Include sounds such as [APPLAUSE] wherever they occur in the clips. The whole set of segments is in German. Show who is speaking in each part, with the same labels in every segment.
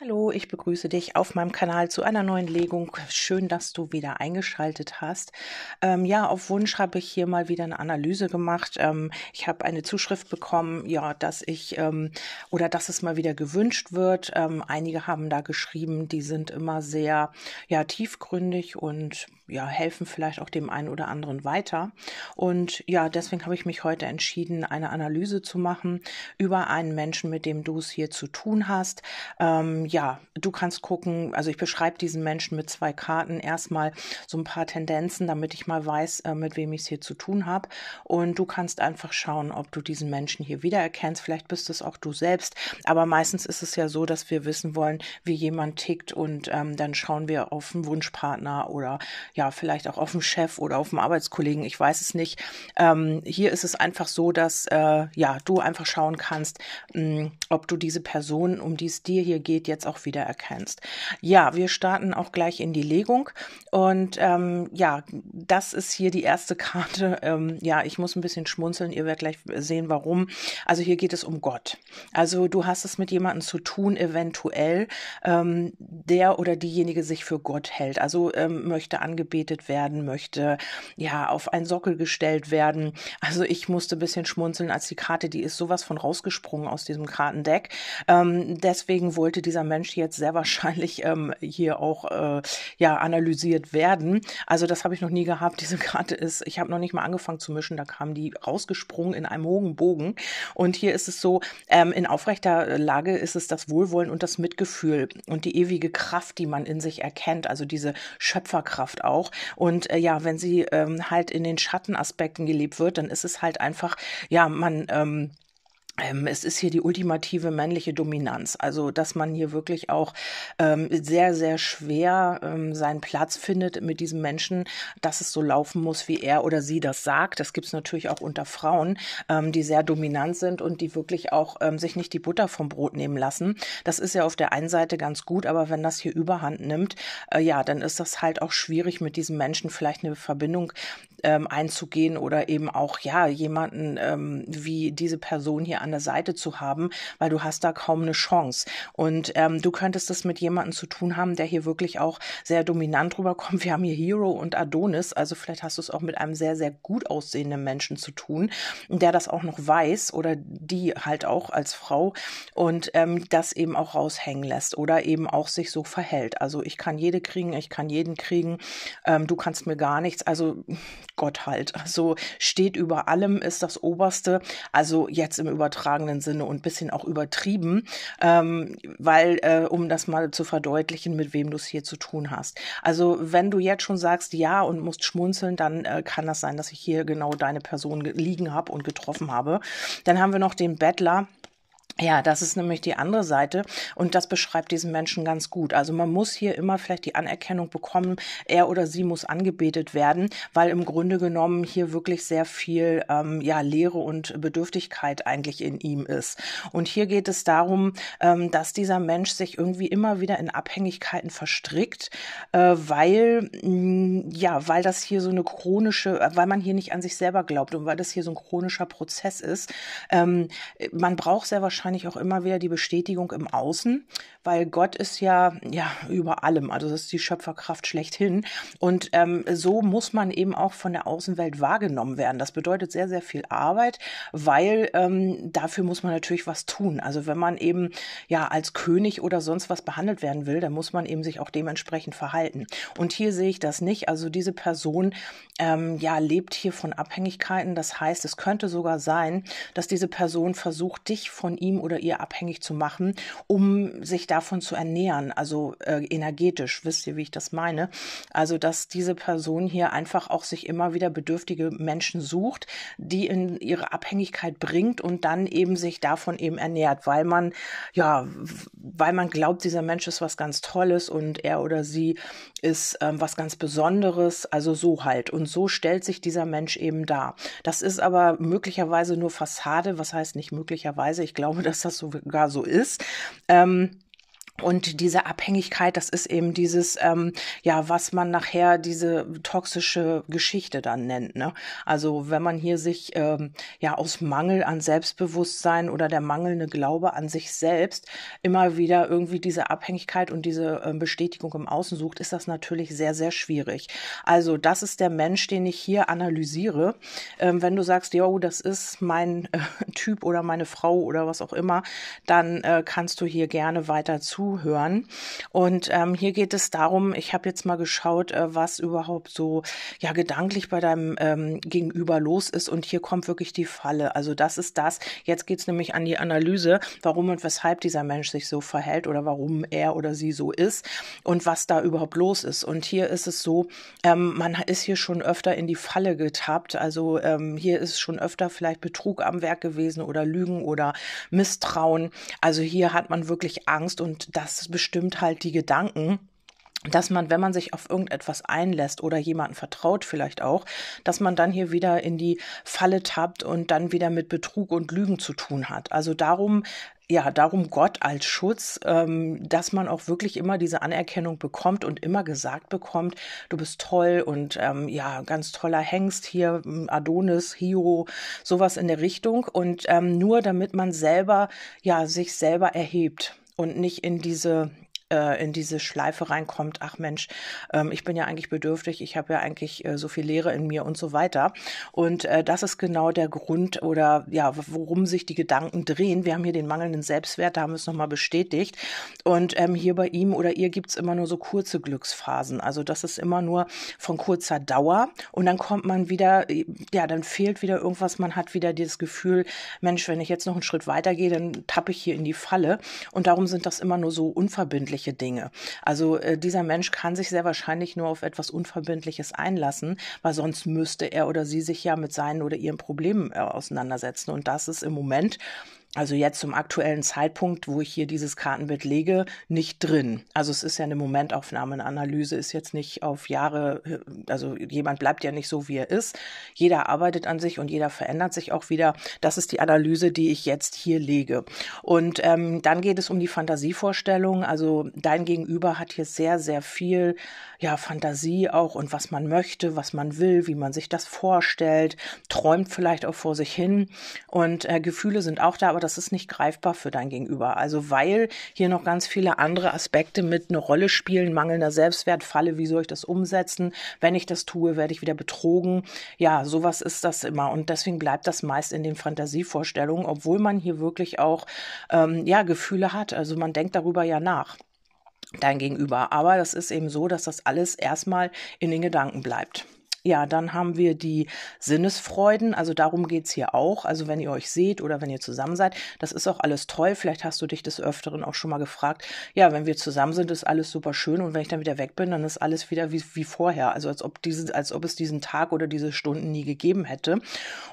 Speaker 1: Hallo, ich begrüße dich auf meinem Kanal zu einer neuen Legung. Schön, dass du wieder eingeschaltet hast. Ähm, ja, auf Wunsch habe ich hier mal wieder eine Analyse gemacht. Ähm, ich habe eine Zuschrift bekommen, ja, dass ich ähm, oder dass es mal wieder gewünscht wird. Ähm, einige haben da geschrieben, die sind immer sehr ja tiefgründig und ja helfen vielleicht auch dem einen oder anderen weiter. Und ja, deswegen habe ich mich heute entschieden, eine Analyse zu machen über einen Menschen, mit dem du es hier zu tun hast ähm, ja, du kannst gucken, also ich beschreibe diesen Menschen mit zwei Karten. Erstmal so ein paar Tendenzen, damit ich mal weiß, äh, mit wem ich es hier zu tun habe. Und du kannst einfach schauen, ob du diesen Menschen hier wiedererkennst. Vielleicht bist es auch du selbst. Aber meistens ist es ja so, dass wir wissen wollen, wie jemand tickt. Und ähm, dann schauen wir auf einen Wunschpartner oder ja, vielleicht auch auf einen Chef oder auf einen Arbeitskollegen. Ich weiß es nicht. Ähm, hier ist es einfach so, dass äh, ja, du einfach schauen kannst, mh, hm, ob du diese Person, um die es dir hier geht, jetzt jetzt auch wieder erkennst. Ja, wir starten auch gleich in die Legung und ähm, ja, das ist hier die erste Karte. [LAUGHS] Ähm, ja, ich muss ein bisschen schmunzeln, ihr werdet gleich sehen, warum. Also hier geht es um Gott. Also du hast es mit jemandem zu tun, eventuell, ähm, der oder diejenige sich für Gott hält. Also ähm, möchte angebetet werden, möchte ja auf einen Sockel gestellt werden. Also ich musste ein bisschen schmunzeln, als die Karte, die ist sowas von rausgesprungen aus diesem Kartendeck. Ähm, deswegen wollte dieser Mensch jetzt sehr wahrscheinlich ähm, hier auch äh, ja analysiert werden. Also das habe ich noch nie gehabt. Diese Karte ist, ich habe noch nicht mal angefangen zu mischen, da kam die rausgesprungen in einem hohen Bogen. Und hier ist es so, ähm, in aufrechter Lage ist es das Wohlwollen und das Mitgefühl und die ewige Kraft, die man in sich erkennt, also diese Schöpferkraft auch. Und äh, ja, wenn sie ähm, halt in den Schattenaspekten gelebt wird, dann ist es halt einfach, ja, man ähm, es ist hier die ultimative männliche Dominanz. Also, dass man hier wirklich auch ähm, sehr, sehr schwer ähm, seinen Platz findet mit diesem Menschen, dass es so laufen muss, wie er oder sie das sagt. Das gibt es natürlich auch unter Frauen, ähm, die sehr dominant sind und die wirklich auch ähm, sich nicht die Butter vom Brot nehmen lassen. Das ist ja auf der einen Seite ganz gut, aber wenn das hier überhand nimmt, äh, ja, dann ist das halt auch schwierig, mit diesem Menschen vielleicht eine Verbindung ähm, einzugehen oder eben auch, ja, jemanden ähm, wie diese Person hier an der Seite zu haben, weil du hast da kaum eine Chance. Und ähm, du könntest es mit jemandem zu tun haben, der hier wirklich auch sehr dominant rüberkommt. Wir haben hier Hero und Adonis, also vielleicht hast du es auch mit einem sehr, sehr gut aussehenden Menschen zu tun, der das auch noch weiß oder die halt auch als Frau und ähm, das eben auch raushängen lässt oder eben auch sich so verhält. Also ich kann jede kriegen, ich kann jeden kriegen, ähm, du kannst mir gar nichts. Also Gott halt. Also steht über allem, ist das Oberste. Also jetzt im übertragenen Sinne und bisschen auch übertrieben, ähm, weil, äh, um das mal zu verdeutlichen, mit wem du es hier zu tun hast. Also wenn du jetzt schon sagst ja und musst schmunzeln, dann äh, kann das sein, dass ich hier genau deine Person liegen habe und getroffen habe. Dann haben wir noch den Bettler. Ja, das ist nämlich die andere Seite und das beschreibt diesen Menschen ganz gut. Also man muss hier immer vielleicht die Anerkennung bekommen, er oder sie muss angebetet werden, weil im Grunde genommen hier wirklich sehr viel ähm, ja Leere und Bedürftigkeit eigentlich in ihm ist. Und hier geht es darum, ähm, dass dieser Mensch sich irgendwie immer wieder in Abhängigkeiten verstrickt, äh, weil mh, mm, ja, weil das hier so eine chronische, weil man hier nicht an sich selber glaubt und weil das hier so ein chronischer Prozess ist. Ähm, man braucht sehr wahrscheinlich wahrscheinlich auch immer wieder die Bestätigung im Außen, weil Gott ist ja, ja, über allem. Also das ist die Schöpferkraft schlechthin. Und ähm, so muss man eben auch von der Außenwelt wahrgenommen werden. Das bedeutet sehr, sehr viel Arbeit, weil ähm, dafür muss man natürlich was tun. Also wenn man eben ja als König oder sonst was behandelt werden will, dann muss man eben sich auch dementsprechend verhalten. Und hier sehe ich das nicht. Also diese Person ähm, ja lebt hier von Abhängigkeiten. Das heißt, es könnte sogar sein, dass diese Person versucht, dich von ihm oder ihr abhängig zu machen, um sich davon zu ernähren, also äh, energetisch. Wisst ihr, wie ich das meine? Also, dass diese Person hier einfach auch sich immer wieder bedürftige Menschen sucht, die in ihre Abhängigkeit bringt und dann eben sich davon eben ernährt, weil man, ja, weil man glaubt, dieser Mensch ist was ganz Tolles und er oder sie ist ähm, was ganz Besonderes, also so halt. Und so stellt sich dieser Mensch eben dar. Das ist aber möglicherweise nur Fassade, was heißt nicht möglicherweise, ich glaube, dass das sogar so ist. Ähm, Und diese Abhängigkeit, das ist eben dieses, ähm, ja, was man nachher diese toxische Geschichte dann nennt. Ne? Also wenn man hier sich ähm, ja aus Mangel an Selbstbewusstsein oder der mangelnde Glaube an sich selbst immer wieder irgendwie diese Abhängigkeit und diese äh, Bestätigung im Außen sucht, ist das natürlich sehr, sehr schwierig. Also das ist der Mensch, den ich hier analysiere. Ähm, wenn du sagst, yo, das ist mein äh, [LAUGHS] Typ oder meine Frau oder was auch immer, dann äh, kannst du hier gerne weiter zu zuhören. Und ähm, hier geht es darum, ich habe jetzt mal geschaut, äh, was überhaupt so ja gedanklich bei deinem ähm, Gegenüber los ist. Und hier kommt wirklich die Falle. Also das ist das. Jetzt geht es nämlich an die Analyse, warum und weshalb dieser Mensch sich so verhält oder warum er oder sie so ist und was da überhaupt los ist. Und hier ist es so, ähm, man ist hier schon öfter in die Falle getappt. Also ähm, hier ist schon öfter vielleicht Betrug am Werk gewesen oder Lügen oder Misstrauen. Also hier hat man wirklich Angst und das bestimmt halt die Gedanken dass man, wenn man sich auf irgendetwas einlässt oder jemanden vertraut vielleicht auch, dass man dann hier wieder in die Falle tappt und dann wieder mit Betrug und Lügen zu tun hat. Also darum ja, darum Gott als Schutz, ähm, dass man auch wirklich immer diese Anerkennung bekommt und immer gesagt bekommt, du bist toll und ähm, ja, ganz toller Hengst hier, Adonis, Hio, sowas in der Richtung. Und ähm, nur damit man selber, ja, sich selber erhebt und nicht in diese äh, in diese Schleife reinkommt, ach Mensch, ähm, ich bin ja eigentlich bedürftig, ich habe ja eigentlich äh, so viel Leere in mir und so weiter. Und äh, das ist genau der Grund oder ja, worum sich die Gedanken drehen. Wir haben hier den mangelnden Selbstwert, da haben wir es nochmal bestätigt. Und ähm, hier bei ihm oder ihr gibt es immer nur so kurze Glücksphasen. Also das ist immer nur von kurzer Dauer und dann kommt man wieder, ja, dann fehlt wieder irgendwas, man hat wieder dieses Gefühl, Mensch, wenn ich jetzt noch einen Schritt weiter gehe, dann tappe ich hier in die Falle. Und darum sind das immer nur so unverbindlich unverbindliche Dinge. Also äh, dieser Mensch kann sich sehr wahrscheinlich nur auf etwas Unverbindliches einlassen, weil sonst müsste er oder sie sich ja mit seinen oder ihren Problemen äh, auseinandersetzen. Und das ist im Moment also jetzt zum aktuellen Zeitpunkt, wo ich hier dieses Kartenbild lege, nicht drin. Also es ist ja eine Momentaufnahme, eine Analyse ist jetzt nicht auf Jahre, also jemand bleibt ja nicht so, wie er ist. Jeder arbeitet an sich und jeder verändert sich auch wieder. Das ist die Analyse, die ich jetzt hier lege. Und ähm, dann geht es um die Fantasievorstellung. Also dein Gegenüber hat hier sehr, sehr viel ja, Fantasie auch und was man möchte, was man will, wie man sich das vorstellt, träumt vielleicht auch vor sich hin. Und äh, Gefühle sind auch da, aber das ist nicht greifbar für dein Gegenüber. Also weil hier noch ganz viele andere Aspekte mit eine Rolle spielen, mangelnder Selbstwertfalle, wie soll ich das umsetzen? Wenn ich das tue, werde ich wieder betrogen. Ja, sowas ist das immer. Und deswegen bleibt das meist in den Fantasievorstellungen, obwohl man hier wirklich auch ähm, ja, Gefühle hat. Also man denkt darüber ja nach dein Gegenüber. Aber das ist eben so, dass das alles erstmal in den Gedanken bleibt. Ja, dann haben wir die Sinnesfreuden. Also darum geht's hier auch. Also wenn ihr euch seht oder wenn ihr zusammen seid, das ist auch alles toll. Vielleicht hast du dich des Öfteren auch schon mal gefragt, ja, wenn wir zusammen sind, ist alles super schön und wenn ich dann wieder weg bin, dann ist alles wieder wie, wie vorher. Also als ob, diese, als ob es diesen Tag oder diese Stunden nie gegeben hätte.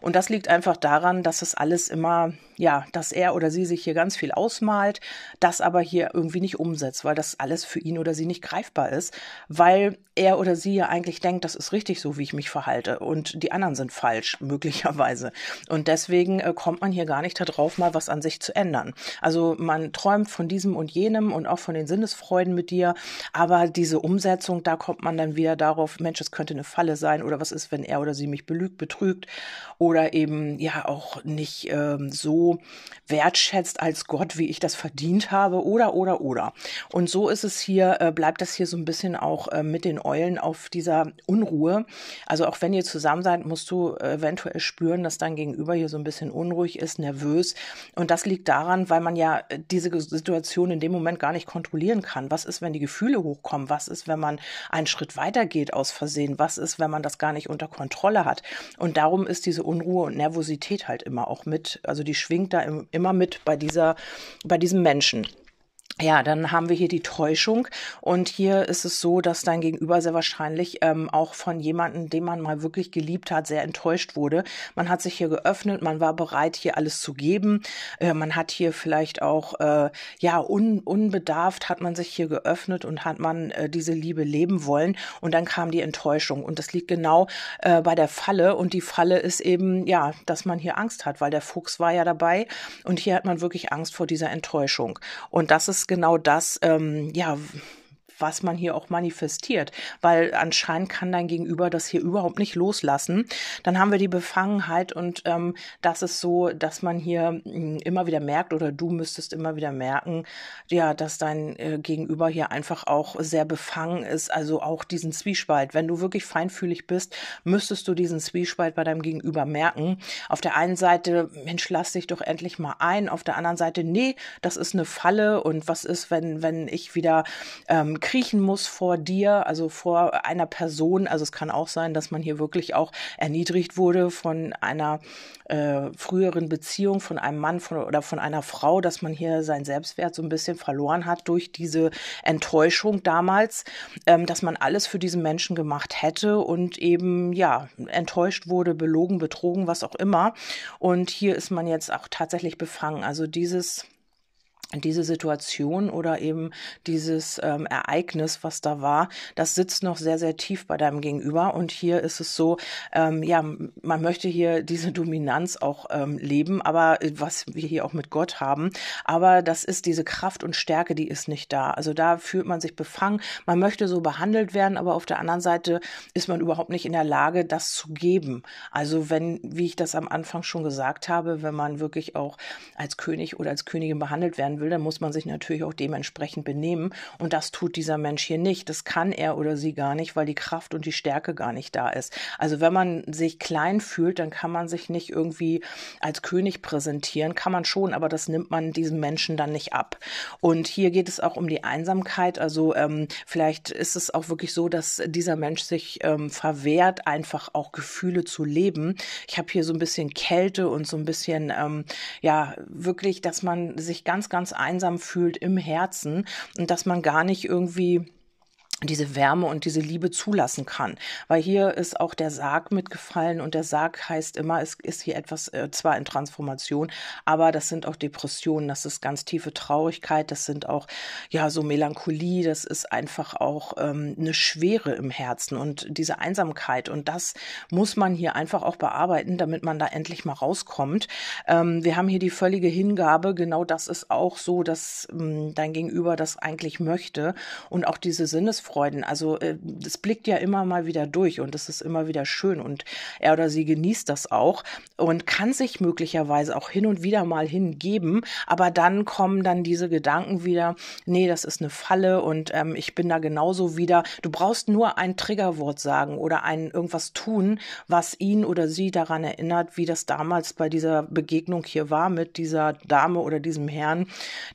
Speaker 1: Und das liegt einfach daran, dass es alles immer, ja, dass er oder sie sich hier ganz viel ausmalt, das aber hier irgendwie nicht umsetzt, weil das alles für ihn oder sie nicht greifbar ist, weil er oder sie ja eigentlich denkt, das ist richtig so, wie ich mich verhalte und die anderen sind falsch, [LAUGHS] möglicherweise. Und deswegen äh, kommt man hier gar nicht darauf, mal was an sich zu ändern. Also man träumt von diesem und jenem und auch von den Sinnesfreuden mit dir, aber diese Umsetzung, da kommt man dann wieder darauf, Mensch, es könnte eine Falle sein oder was ist, wenn er oder sie mich belügt, betrügt oder eben ja auch nicht ähm, so wertschätzt als Gott, wie ich das verdient habe oder oder oder. Und so ist es hier, äh, bleibt das hier so ein bisschen auch äh, mit den Eulen auf dieser Unruhe. Also auch wenn ihr zusammen seid, musst du eventuell spüren, dass dein Gegenüber hier so ein bisschen unruhig ist, nervös. Und das liegt daran, weil man ja diese Situation in dem Moment gar nicht kontrollieren kann. Was ist, wenn die Gefühle hochkommen? Was ist, wenn man einen Schritt weiter geht aus Versehen? Was ist, wenn man das gar nicht unter Kontrolle hat? Und darum ist diese Unruhe und Nervosität halt immer auch mit, also die schwingt da immer mit bei dieser, bei diesem Menschen. Ja, dann haben wir hier die Täuschung. Und hier ist es so, dass dein Gegenüber sehr wahrscheinlich ähm, auch von jemandem, den man mal wirklich geliebt hat, sehr enttäuscht wurde. Man hat sich hier geöffnet, man war bereit, hier alles zu geben. Äh, man hat hier vielleicht auch, äh, ja, un, unbedarft hat man sich hier geöffnet und hat man äh, diese Liebe leben wollen. Und dann kam die Enttäuschung. Und das liegt genau äh, bei der Falle. Und die Falle ist eben, ja, dass man hier Angst hat, weil der Fuchs war ja dabei. Und hier hat man wirklich Angst vor dieser Enttäuschung. Und das ist genau das, ähm, ja, was man hier auch manifestiert, weil anscheinend kann dein Gegenüber das hier überhaupt nicht loslassen. Dann haben wir die Befangenheit und ähm, das ist so, dass man hier mh, hm, immer wieder merkt oder du müsstest immer wieder merken, ja, dass dein äh, Gegenüber hier einfach auch sehr befangen ist, also auch diesen Zwiespalt. Wenn du wirklich feinfühlig bist, müsstest du diesen Zwiespalt bei deinem Gegenüber merken. Auf der einen Seite, Mensch, lass dich doch endlich mal ein. Auf der anderen Seite, nee, das ist eine Falle und was ist, wenn, wenn ich wieder ähm, kriechen muss vor dir, also vor einer Person. Also es kann auch sein, dass man hier wirklich auch erniedrigt wurde von einer äh, früheren Beziehung, von einem Mann von, oder von einer Frau, dass man hier seinen Selbstwert so ein bisschen verloren hat durch diese Enttäuschung damals, ähm, dass man alles für diesen Menschen gemacht hätte und eben ja enttäuscht wurde, belogen, betrogen, was auch immer. Und hier ist man jetzt auch tatsächlich befangen. Also dieses diese Situation oder eben dieses ähm, Ereignis, was da war, das sitzt noch sehr, sehr tief bei deinem Gegenüber. Und hier ist es so, ähm, ja, man möchte hier diese Dominanz auch ähm, leben, aber äh, was wir hier auch mit Gott haben, aber das ist diese Kraft und Stärke, die ist nicht da. Also da fühlt man sich befangen, man möchte so behandelt werden, aber auf der anderen Seite ist man überhaupt nicht in der Lage, das zu geben. Also wenn, wie ich das am Anfang schon gesagt habe, wenn man wirklich auch als König oder als Königin behandelt werden will, will, dann muss man sich natürlich auch dementsprechend benehmen. Und das tut dieser Mensch hier nicht. Das kann er oder sie gar nicht, weil die Kraft und die Stärke gar nicht da ist. Also wenn man sich klein fühlt, dann kann man sich nicht irgendwie als König präsentieren. Kann man schon, aber das nimmt man diesem Menschen dann nicht ab. Und hier geht es auch um die Einsamkeit. Also ähm, vielleicht ist es auch wirklich so, dass dieser Mensch sich ähm, verwehrt, einfach auch Gefühle zu leben. Ich habe hier so ein bisschen Kälte und so ein bisschen, ähm, ja, wirklich, dass man sich ganz, ganz einsam fühlt im Herzen und dass man gar nicht irgendwie diese Wärme und diese Liebe zulassen kann. Weil hier ist auch der Sarg mitgefallen und der Sarg heißt immer, es ist hier etwas äh, zwar in Transformation, aber das sind auch Depressionen, das ist ganz tiefe Traurigkeit, das sind auch ja so Melancholie, das ist einfach auch ähm, eine Schwere im Herzen und diese Einsamkeit und das muss man hier einfach auch bearbeiten, damit man da endlich mal rauskommt. Ähm, wir haben hier die völlige Hingabe, genau das ist auch so, dass ähm, dein Gegenüber das eigentlich möchte und auch diese Sinnes Lebensfreuden. Also äh, das blickt ja immer mal wieder durch und es ist immer wieder schön und er oder sie genießt das auch und kann sich möglicherweise auch hin und wieder mal hingeben, aber dann kommen dann diese Gedanken wieder, nee, das ist eine Falle und ähm, ich bin da genauso wieder. Du brauchst nur ein Triggerwort sagen oder ein irgendwas tun, was ihn oder sie daran erinnert, wie das damals bei dieser Begegnung hier war mit dieser Dame oder diesem Herrn,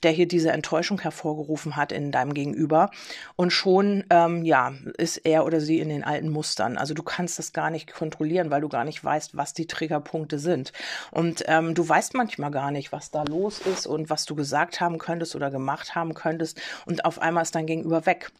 Speaker 1: der hier diese Enttäuschung hervorgerufen hat in deinem Gegenüber. Und schon ähm, ja, ist er oder sie in den alten Mustern. Also du kannst das gar nicht kontrollieren, weil du gar nicht weißt, was die Triggerpunkte sind. Und ähm, du weißt manchmal gar nicht, was da los ist und was du gesagt haben könntest oder gemacht haben könntest. Und auf einmal ist dein Gegenüber weg.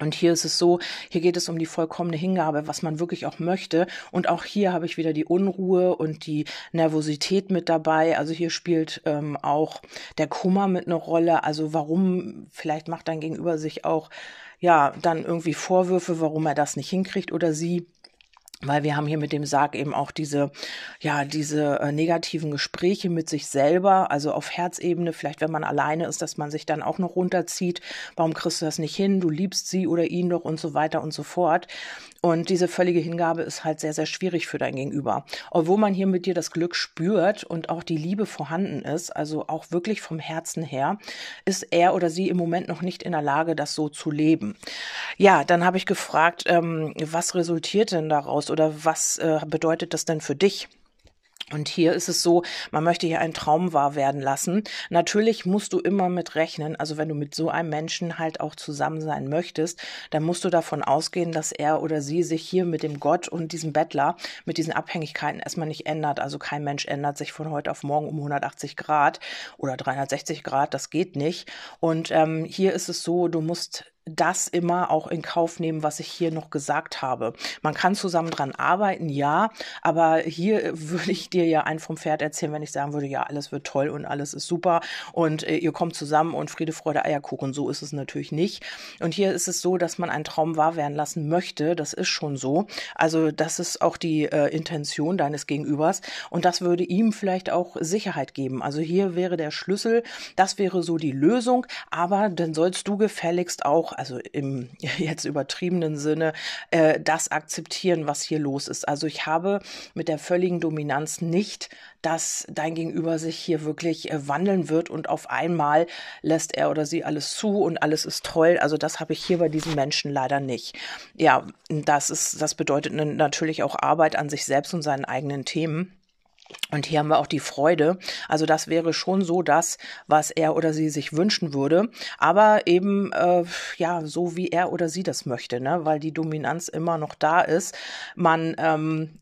Speaker 1: Und hier ist es so, hier geht es um die vollkommene Hingabe, was man wirklich auch möchte. Und auch hier habe ich wieder die Unruhe und die Nervosität mit dabei. Also hier spielt ähm, auch der Kummer mit einer Rolle. Also warum, vielleicht macht dein Gegenüber sich auch ja, dann irgendwie Vorwürfe, warum er das nicht hinkriegt oder sie weil wir haben hier mit dem Sarg eben auch diese, ja, diese äh, negativen Gespräche mit sich selber, also auf Herzebene, vielleicht wenn man alleine ist, dass man sich dann auch noch runterzieht, warum kriegst du das nicht hin, du liebst sie oder ihn doch und so weiter und so fort. Und diese völlige Hingabe ist halt sehr, sehr schwierig für dein Gegenüber. Obwohl man hier mit dir das Glück spürt und auch die Liebe vorhanden ist, also auch wirklich vom Herzen her, ist er oder sie im Moment noch nicht in der Lage, das so zu leben. Ja, dann habe ich gefragt, ähm, was resultiert denn daraus? Oder was äh, bedeutet das denn für dich? Und hier ist es so, man möchte hier einen Traum wahr werden lassen. Natürlich musst du immer mit rechnen, also wenn du mit so einem Menschen halt auch zusammen sein möchtest, dann musst du davon ausgehen, dass er oder sie sich hier mit dem Gott und diesem Bettler, mit diesen Abhängigkeiten erstmal nicht ändert. Also kein Mensch ändert sich von heute auf morgen um 180 Grad oder 360 Grad, das geht nicht. Und ähm, hier ist es so, du musst das immer auch in Kauf nehmen, was ich hier noch gesagt habe. Man kann zusammen dran arbeiten, ja, aber hier [LAUGHS] würde ich dir ja ein vom Pferd erzählen, wenn ich sagen würde, ja, alles wird toll und alles ist super und äh, ihr kommt zusammen und Friede, Freude, Eierkuchen. So ist es natürlich nicht. Und hier ist es so, dass man einen Traum wahr werden lassen möchte. Das ist schon so. Also das ist auch die äh, Intention deines Gegenübers und das würde ihm vielleicht auch Sicherheit geben. Also hier wäre der Schlüssel, das wäre so die Lösung, aber dann sollst du gefälligst auch, also im [LAUGHS] jetzt übertriebenen Sinne, äh, das akzeptieren, was hier los ist. Also ich habe mit der völligen Dominanz nicht, dass dein Gegenüber sich hier wirklich äh, wandeln wird und auf einmal lässt er oder sie alles zu und alles ist toll. Also das habe ich hier bei diesen Menschen leider nicht. Ja, das ist, das bedeutet natürlich auch Arbeit an sich selbst und seinen eigenen Themen. Und hier haben wir auch die Freude. Also das wäre schon so das, was er oder sie sich wünschen würde. Aber eben, äh, ja, so wie er oder sie das möchte, ne? weil die Dominanz immer noch da ist. Man ähm,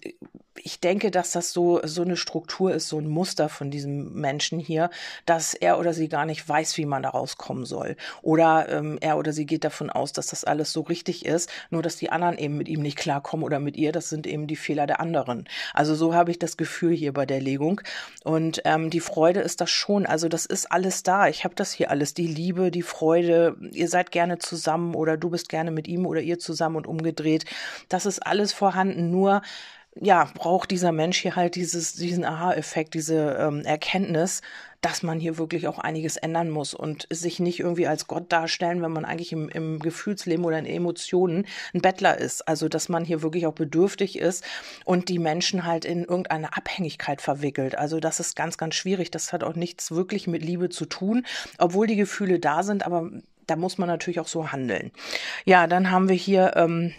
Speaker 1: ich denke, dass das so, so eine Struktur ist, so ein Muster von diesem Menschen hier, dass er oder sie gar nicht weiß, wie man da rauskommen soll. Oder ähm, er oder sie geht davon aus, dass das alles so richtig ist, nur dass die anderen eben mit ihm nicht klarkommen oder mit ihr. Das sind eben die Fehler der anderen. Also so habe ich das Gefühl hier bei der Legung. Und ähm, die Freude ist das schon. Also das ist alles da. Ich habe das hier alles. Die Liebe, die Freude. Ihr seid gerne zusammen oder du bist gerne mit ihm oder ihr zusammen und umgedreht. Das ist alles vorhanden. Nur ja, braucht dieser Mensch hier halt dieses, diesen Aha-Effekt, diese ähm, Erkenntnis, dass man hier wirklich auch einiges ändern muss und sich nicht irgendwie als Gott darstellen, wenn man eigentlich im, im Gefühlsleben oder in Emotionen ein Bettler ist. Also, dass man hier wirklich auch bedürftig ist und die Menschen halt in irgendeine Abhängigkeit verwickelt. Also, das ist ganz, ganz schwierig. Das hat auch nichts wirklich mit Liebe zu tun, obwohl die Gefühle da sind, aber da muss man natürlich auch so handeln. Ja, dann haben wir hier, ähm,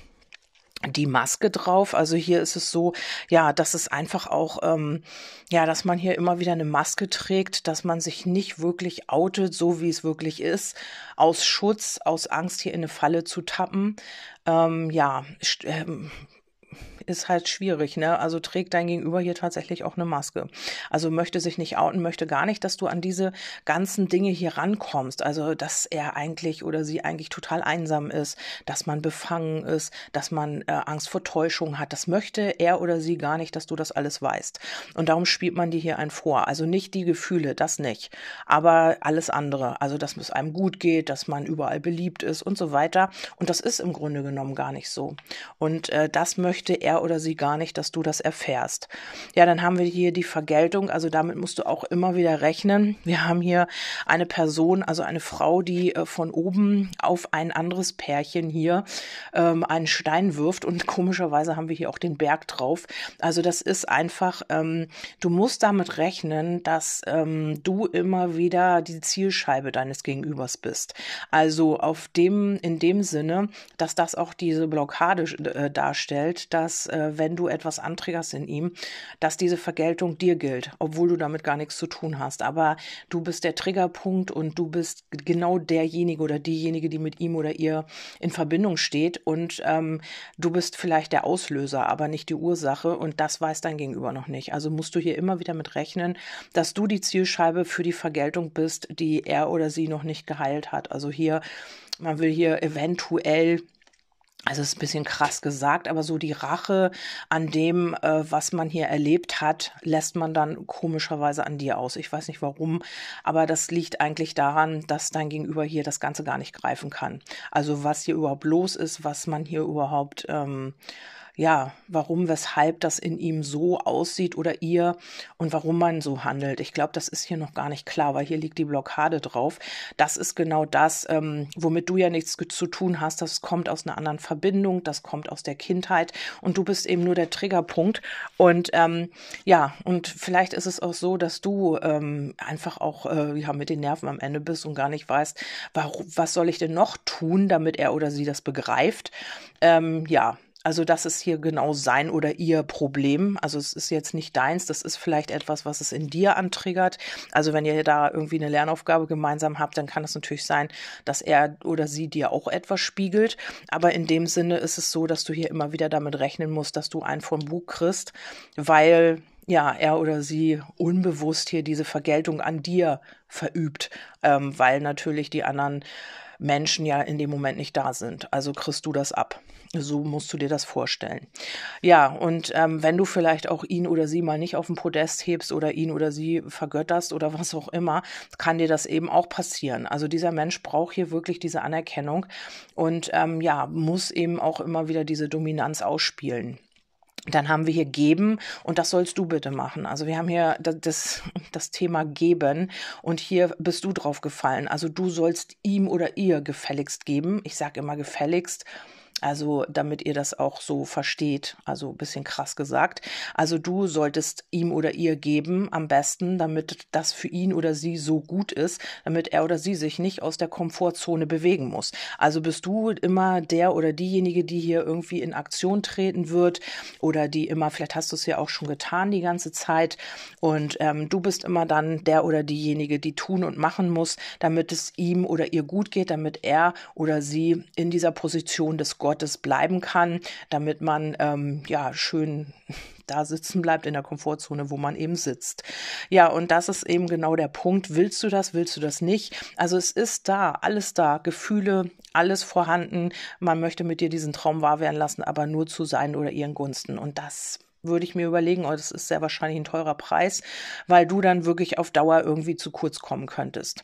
Speaker 1: die Maske drauf. Also hier ist es so, ja, dass es einfach auch, ähm, ja, dass man hier immer wieder eine Maske trägt, dass man sich nicht wirklich outet, so wie es wirklich ist, aus Schutz, aus Angst hier in eine Falle zu tappen. Ähm, ja, ähm, ist halt schwierig, ne? Also trägt dein Gegenüber hier tatsächlich auch eine Maske. Also möchte sich nicht outen, möchte gar nicht, dass du an diese ganzen Dinge hier rankommst. Also, dass er eigentlich oder sie eigentlich total einsam ist, dass man befangen ist, dass man äh, Angst vor Täuschung hat. Das möchte er oder sie gar nicht, dass du das alles weißt. Und darum spielt man dir hier ein vor. Also nicht die Gefühle, das nicht. Aber alles andere. Also, dass es einem gut geht, dass man überall beliebt ist und so weiter. Und das ist im Grunde genommen gar nicht so. Und äh, das möchte er oder sie gar nicht, dass du das erfährst. Ja, dann haben wir hier die Vergeltung, also damit musst du auch immer wieder rechnen. Wir haben hier eine Person, also eine Frau, die äh, von oben auf ein anderes Pärchen hier ähm, einen Stein wirft und komischerweise haben wir hier auch den Berg drauf. Also das ist einfach, ähm, du musst damit rechnen, dass ähm, du immer wieder die Zielscheibe deines Gegenübers bist. Also auf dem, in dem Sinne, dass das auch diese Blockade äh, darstellt, dass äh, wenn du etwas antriggerst in ihm, dass diese Vergeltung dir gilt, obwohl du damit gar nichts zu tun hast. Aber du bist der Triggerpunkt und du bist genau derjenige oder diejenige, die mit ihm oder ihr in Verbindung steht und ähm, du bist vielleicht der Auslöser, aber nicht die Ursache und das weiß dein Gegenüber noch nicht. Also musst du hier immer wieder mit rechnen, dass du die Zielscheibe für die Vergeltung bist, die er oder sie noch nicht geheilt hat. Also hier, man will hier eventuell also es ist ein bisschen krass gesagt, aber so die Rache an dem, äh, was man hier erlebt hat, lässt man dann komischerweise an dir aus. Ich weiß nicht warum, aber das liegt eigentlich daran, dass dein Gegenüber hier das Ganze gar nicht greifen kann. Also was hier überhaupt los ist, was man hier überhaupt ähm, ja, warum, weshalb das in ihm so aussieht oder ihr und warum man so handelt. Ich glaube, das ist hier noch gar nicht klar, weil hier liegt die Blockade drauf. Das ist genau das, ähm, womit du ja nichts zu tun hast. Das kommt aus einer anderen Verbindung, das kommt aus der Kindheit und du bist eben nur der Triggerpunkt. Und ähm, ja, und vielleicht ist es auch so, dass du ähm, einfach auch äh, ja, mit den Nerven am Ende bist und gar nicht weißt, warum, was soll ich denn noch tun, damit er oder sie das begreift. Ähm, ja, also das ist hier genau sein oder ihr Problem. Also es ist jetzt nicht deins, das ist vielleicht etwas, was es in dir antriggert. Also wenn ihr da irgendwie eine Lernaufgabe gemeinsam habt, dann kann es natürlich sein, dass er oder sie dir auch etwas spiegelt. Aber in dem Sinne ist es so, dass du hier immer wieder damit rechnen musst, dass du einen vom Bug kriegst, weil ja, er oder sie unbewusst hier diese Vergeltung an dir verübt, ähm, weil natürlich die anderen Menschen ja in dem Moment nicht da sind. Also kriegst du das ab. So musst du dir das vorstellen. Ja, und ähm, wenn du vielleicht auch ihn oder sie mal nicht auf den Podest hebst oder ihn oder sie vergötterst oder [LAUGHS] was auch immer, kann dir das eben auch passieren. Also dieser Mensch braucht hier wirklich diese Anerkennung und ähm, ja, muss eben auch immer wieder diese Dominanz ausspielen. Dann haben wir hier geben und das sollst du bitte machen. Also wir haben hier das, das [LAUGHS] Thema geben und hier bist du drauf gefallen. Also du sollst ihm oder ihr gefälligst geben. Ich sage immer gefälligst also, damit ihr das auch so versteht, also ein bisschen krass gesagt. Also, du solltest ihm oder ihr geben, am besten, damit das für ihn oder sie so gut ist, damit er oder sie sich nicht aus der Komfortzone bewegen muss. Also bist du immer der oder diejenige, die hier irgendwie in Aktion treten wird oder die immer, vielleicht hast du es ja auch schon getan die ganze Zeit und ähm, du bist immer dann der oder diejenige, die tun und machen muss, damit es ihm oder ihr gut geht, damit er oder sie in dieser Position des Gottes Gottes bleiben kann, damit man ähm, ja schön [LAUGHS] da sitzen bleibt in der Komfortzone, wo man eben sitzt. Ja, und das ist eben genau der Punkt. Willst du das, willst du das nicht? Also es ist da, alles da, Gefühle, alles vorhanden. Man möchte mit dir diesen Traum wahr werden lassen, aber nur zu sein oder ihren Gunsten. Und das würde ich mir überlegen, oh, das ist sehr wahrscheinlich ein teurer Preis, weil du dann wirklich auf Dauer irgendwie zu kurz kommen könntest.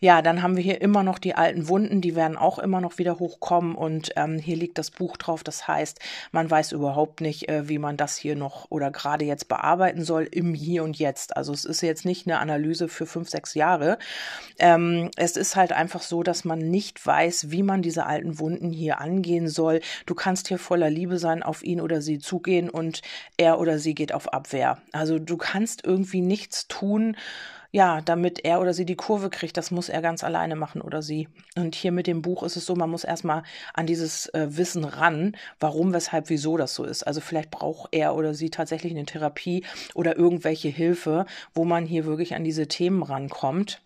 Speaker 1: Ja, dann haben wir hier immer noch die alten Wunden, die werden auch immer noch wieder hochkommen und ähm, hier liegt das Buch drauf. Das heißt, man weiß überhaupt nicht, äh, wie man das hier noch oder gerade jetzt bearbeiten soll im Hier und Jetzt. Also es ist jetzt nicht eine Analyse für fünf, sechs Jahre. Ähm, es ist halt einfach so, dass man nicht weiß, wie man diese alten Wunden hier angehen soll. Du kannst hier voller Liebe sein, auf ihn oder sie zugehen und er oder sie geht auf Abwehr. Also du kannst irgendwie nichts tun, ja, damit er oder sie die Kurve kriegt. Das muss er ganz alleine machen oder sie. Und hier mit dem Buch ist es so, man muss erstmal an dieses äh, Wissen ran, warum, weshalb, wieso das so ist. Also vielleicht braucht er oder sie tatsächlich eine Therapie oder irgendwelche Hilfe, wo man hier wirklich an diese Themen rankommt.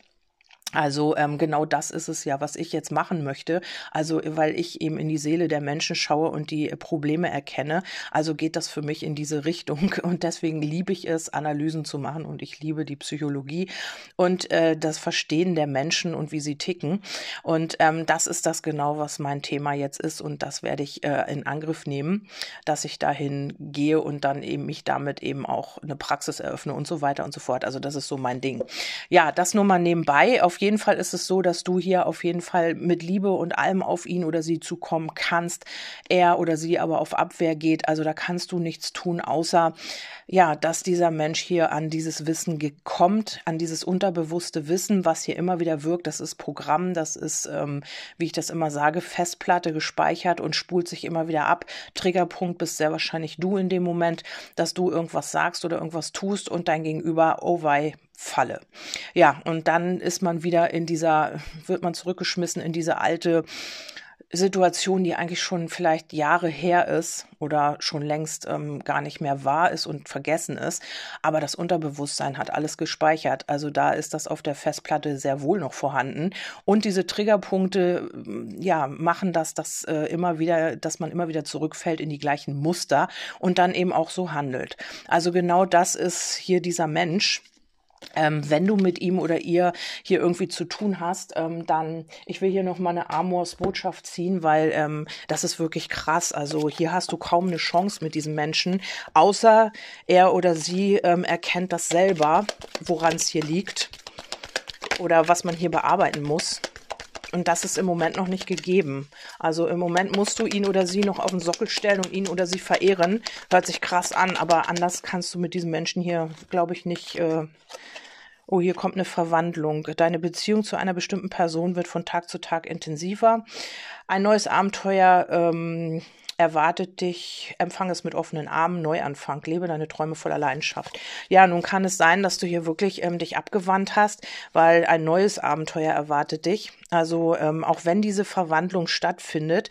Speaker 1: Also ähm, genau das ist es ja, was ich jetzt machen möchte. Also weil ich eben in die Seele der Menschen schaue und die Probleme erkenne. Also geht das für mich in diese [LAUGHS] Richtung und deswegen liebe ich es, Analysen zu machen und ich liebe die Psychologie und äh, das Verstehen der Menschen und wie sie ticken. Und ähm, das ist das genau, was mein Thema jetzt ist und das werde ich äh, in Angriff nehmen, dass ich dahin gehe und dann eben mich damit eben auch eine Praxis eröffne und so weiter und so fort. Also das ist so mein Ding. Ja, das nur mal nebenbei. Auf jeden Fall ist es so, dass du hier auf jeden Fall mit Liebe und allem auf ihn oder sie zukommen kannst. Er oder sie aber auf Abwehr geht. Also da kannst du nichts tun, außer ja, dass dieser Mensch hier an dieses Wissen kommt, an dieses unterbewusste Wissen, was hier immer wieder wirkt. Das ist Programm, das ist, ähm, wie ich das immer sage, Festplatte gespeichert und spult sich immer wieder ab. Triggerpunkt bist sehr wahrscheinlich du in dem Moment, dass du irgendwas sagst oder irgendwas tust und dein Gegenüber, oh wei, Falle. Ja, und dann ist man wieder in dieser, wird man zurückgeschmissen in diese alte Situation, die eigentlich schon vielleicht Jahre her ist oder schon längst ähm, gar nicht mehr wahr ist und vergessen ist. Aber das Unterbewusstsein hat alles gespeichert. Also da ist das auf der Festplatte sehr wohl noch vorhanden. Und diese Triggerpunkte, ja, machen das, dass äh, immer wieder, dass man immer wieder zurückfällt in die gleichen Muster und dann eben auch so handelt. Also genau das ist hier dieser Mensch ähm, wenn du mit ihm oder ihr hier irgendwie zu tun hast, ähm, dann, ich will hier nochmal eine Amors Botschaft ziehen, weil ähm, das ist wirklich krass. Also hier hast du kaum eine Chance mit diesem Menschen, außer er oder sie ähm, erkennt das selber, woran es hier liegt oder was man hier bearbeiten muss. Und das ist im Moment noch nicht gegeben. Also im Moment musst du ihn oder sie noch auf den Sockel stellen und ihn oder sie verehren. Hört sich krass an, aber anders kannst du mit diesem Menschen hier, glaube ich, nicht. Äh oh, hier kommt eine Verwandlung. Deine Beziehung zu einer bestimmten Person wird von Tag zu Tag intensiver. Ein neues Abenteuer ähm, erwartet dich, empfang es mit offenen Armen, Neuanfang, lebe deine Träume voller Leidenschaft. Ja, nun kann es sein, dass du hier wirklich ähm, dich abgewandt hast, weil ein neues Abenteuer erwartet dich. Also ähm, auch wenn diese Verwandlung stattfindet,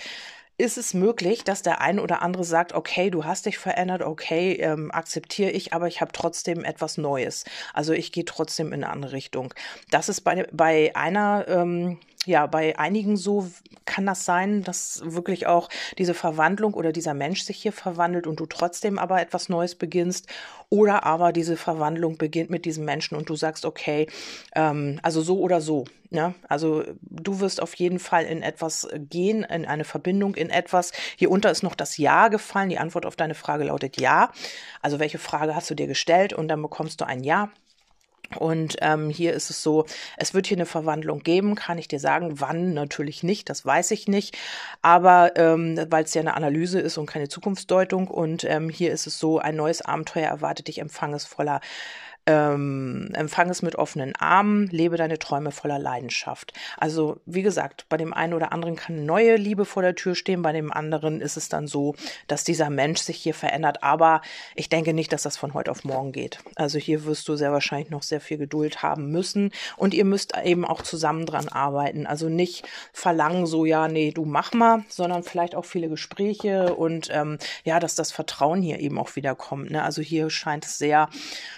Speaker 1: ist es möglich, dass der eine oder andere sagt, okay, du hast dich verändert, okay, ähm, akzeptiere ich, aber ich habe trotzdem etwas Neues. Also ich gehe trotzdem in eine andere Richtung. Das ist bei, bei einer ähm, ja bei einigen so kann das sein, dass wirklich auch diese Verwandlung oder dieser Mensch sich hier verwandelt und du trotzdem aber etwas Neues beginnst? Oder aber diese Verwandlung beginnt mit diesem Menschen und du sagst, okay, ähm, also so oder so. Ne? Also du wirst auf jeden Fall in etwas gehen, in eine Verbindung, in etwas. Hier unter ist noch das Ja gefallen. Die Antwort auf deine Frage lautet Ja. Also welche Frage hast du dir gestellt? Und dann bekommst du ein Ja. Und ähm, hier ist es so, es wird hier eine Verwandlung geben, kann ich dir sagen. Wann natürlich nicht, das weiß ich nicht. Aber ähm, weil es ja eine Analyse ist und keine Zukunftsdeutung. Und ähm, hier ist es so, ein neues Abenteuer erwartet dich, empfangesvoller ähm, empfang es mit offenen Armen, lebe deine Träume voller Leidenschaft. Also, wie gesagt, bei dem einen oder anderen kann neue Liebe vor der Tür stehen, bei dem anderen ist es dann so, dass dieser Mensch sich hier verändert. Aber ich denke nicht, dass das von heute auf morgen geht. Also hier wirst du sehr wahrscheinlich noch sehr viel Geduld haben müssen und ihr müsst eben auch zusammen dran arbeiten. Also nicht verlangen so, ja, nee, du mach mal, sondern vielleicht auch viele Gespräche und ähm, ja, dass das Vertrauen hier eben auch wieder kommt. Ne? Also hier scheint es sehr,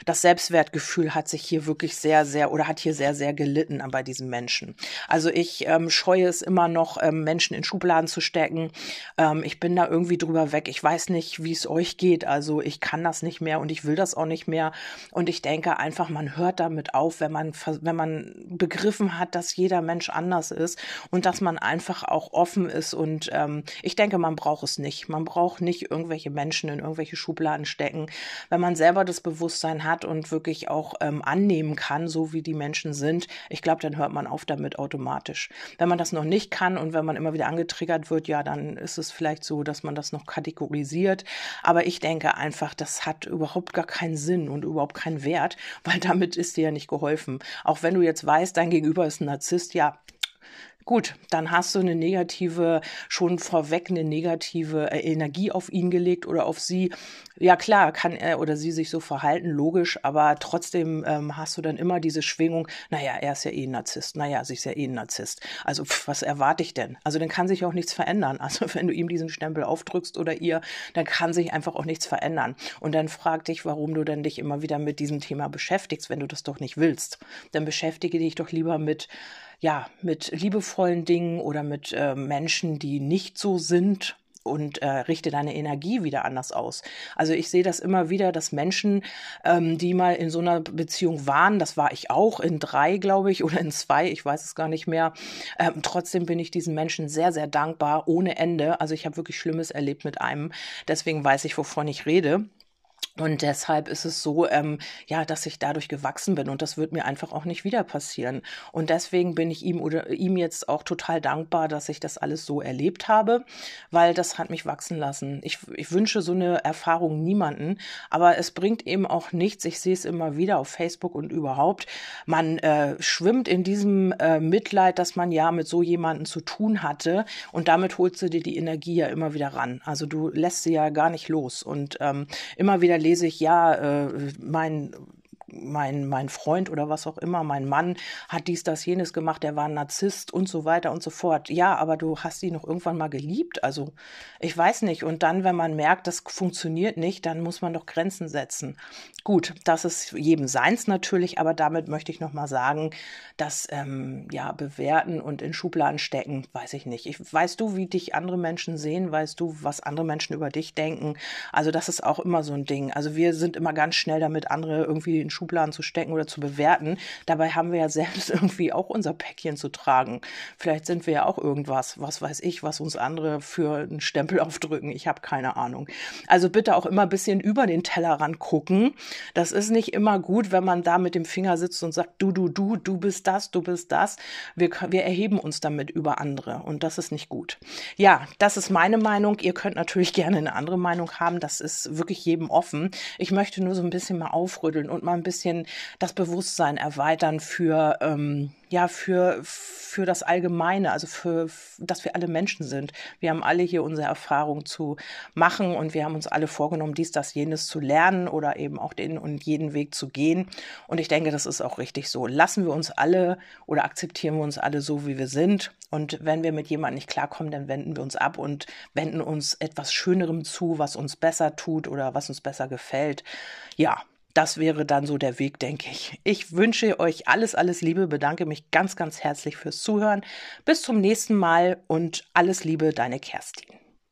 Speaker 1: das Selbstwert Selbstwertgefühl hat sich hier wirklich sehr, sehr oder hat hier sehr, sehr gelitten bei diesem Menschen. Also ich ähm, scheue es immer noch, ähm, Menschen in Schubladen zu stecken. Ähm, ich bin da irgendwie drüber weg. Ich weiß nicht, wie es euch geht. Also ich kann das nicht mehr und ich will das auch nicht mehr. Und ich denke einfach, man hört damit auf, wenn man, wenn man begriffen hat, dass jeder Mensch anders ist und dass man einfach auch offen ist. Und ähm, ich denke, man braucht es nicht. Man braucht nicht irgendwelche Menschen in irgendwelche Schubladen stecken. Wenn man selber das Bewusstsein hat und wirklich wirklich auch ähm, annehmen kann, so wie die Menschen sind, ich glaube, dann hört man auf damit automatisch. Wenn man das noch nicht kann und wenn man immer wieder angetriggert wird, ja, dann ist es vielleicht so, dass man das noch kategorisiert. Aber ich denke einfach, das hat überhaupt gar keinen Sinn und überhaupt keinen Wert, [LAUGHS] weil damit ist dir ja nicht geholfen. Auch wenn du jetzt weißt, dein Gegenüber ist ein Narzisst, ja, Gut, dann hast du eine negative, schon vorweg eine negative äh, Energie auf ihn gelegt oder auf sie. Ja klar, kann er oder sie sich so verhalten, logisch, aber trotzdem ähm, hast du dann immer diese Schwingung, naja, er ist ja eh ein Narzisst, naja, sie ist ja eh ein Narzisst. Also pff, was erwarte ich denn? Also dann kann sich auch nichts verändern. Also [LAUGHS] wenn du ihm diesen Stempel aufdrückst oder ihr, dann kann sich einfach auch nichts verändern. Und dann frag dich, warum du denn dich immer wieder mit diesem Thema beschäftigst, wenn du das doch nicht willst. Dann beschäftige dich doch lieber mit ja, mit liebevollen Dingen oder mit äh, Menschen, die nicht so sind und äh, richte deine Energie wieder anders aus. Also ich sehe das immer wieder, dass Menschen, ähm, die mal in so einer Beziehung waren, das war ich auch in drei, glaube ich, [LAUGHS] oder in zwei, ich weiß es gar nicht mehr. Ähm, trotzdem bin ich diesen Menschen sehr, sehr dankbar, ohne Ende. Also ich habe wirklich Schlimmes erlebt mit einem. Deswegen weiß ich, wovon ich rede. Und deshalb ist es so, ähm, ja, dass ich dadurch gewachsen bin und das wird mir einfach auch nicht wieder passieren. Und deswegen bin ich ihm oder ihm jetzt auch total dankbar, dass ich das alles so erlebt habe, weil das hat mich wachsen lassen. Ich, ich wünsche so eine Erfahrung niemanden, aber es bringt eben auch nichts. Ich sehe es immer wieder auf Facebook und überhaupt. Man äh, schwimmt in diesem äh, Mitleid, dass man ja mit so jemanden zu tun hatte und damit holst du dir die Energie ja immer wieder ran. Also du lässt sie ja gar nicht los und ähm, immer wieder lese ich, ja, äh, mein mein, mein Freund oder was auch immer, mein Mann hat dies, das, jenes gemacht, der war ein Narzisst und so weiter und so fort. Ja, aber du hast ihn noch irgendwann mal geliebt. Also ich weiß nicht. Und dann, wenn man merkt, das funktioniert nicht, dann muss man doch Grenzen setzen. Gut, das ist jedem seins natürlich, aber damit möchte ich nochmal sagen, dass ähm, ja, bewerten und in Schubladen stecken, weiß ich nicht. Ich, weißt du, wie dich andere Menschen sehen? Weißt du, was andere Menschen über dich denken? Also das ist auch immer so ein Ding. Also wir sind immer ganz schnell damit, andere irgendwie in Schubladen Schubladen zu stecken oder zu bewerten. Dabei haben wir ja selbst [LAUGHS] irgendwie auch unser Päckchen zu tragen. Vielleicht sind wir ja auch irgendwas, was weiß ich, was uns andere für einen Stempel aufdrücken. Ich habe keine Ahnung. Also bitte auch immer ein bisschen über den Tellerrand gucken. Das ist nicht immer gut, wenn man da mit dem Finger sitzt und sagt, du, du, du, du bist das, du bist das. Wir, wir erheben uns damit über andere und das ist nicht gut. Ja, das ist meine Meinung. Ihr könnt natürlich gerne eine andere Meinung haben. Das ist wirklich jedem offen. Ich möchte nur so ein bisschen mal aufrütteln und mal ein bisschen das Bewusstsein erweitern für ähm, ja für für das Allgemeine, also für dass wir alle Menschen sind. Wir haben alle hier unsere Erfahrung zu machen und wir haben uns alle vorgenommen, dies, das, jenes zu lernen oder eben auch den und jeden Weg zu gehen. Und ich denke, das ist auch richtig so. Lassen wir uns alle oder akzeptieren wir uns alle so, wie wir sind. Und wenn wir mit jemandem nicht klarkommen, dann wenden wir uns ab und wenden uns etwas Schönerem zu, was uns besser tut oder was uns besser gefällt. Ja, das wäre dann so der Weg, denke ich. Ich wünsche euch alles, alles Liebe, bedanke mich ganz, ganz herzlich fürs Zuhören. Bis zum nächsten Mal und alles Liebe, deine Kerstin.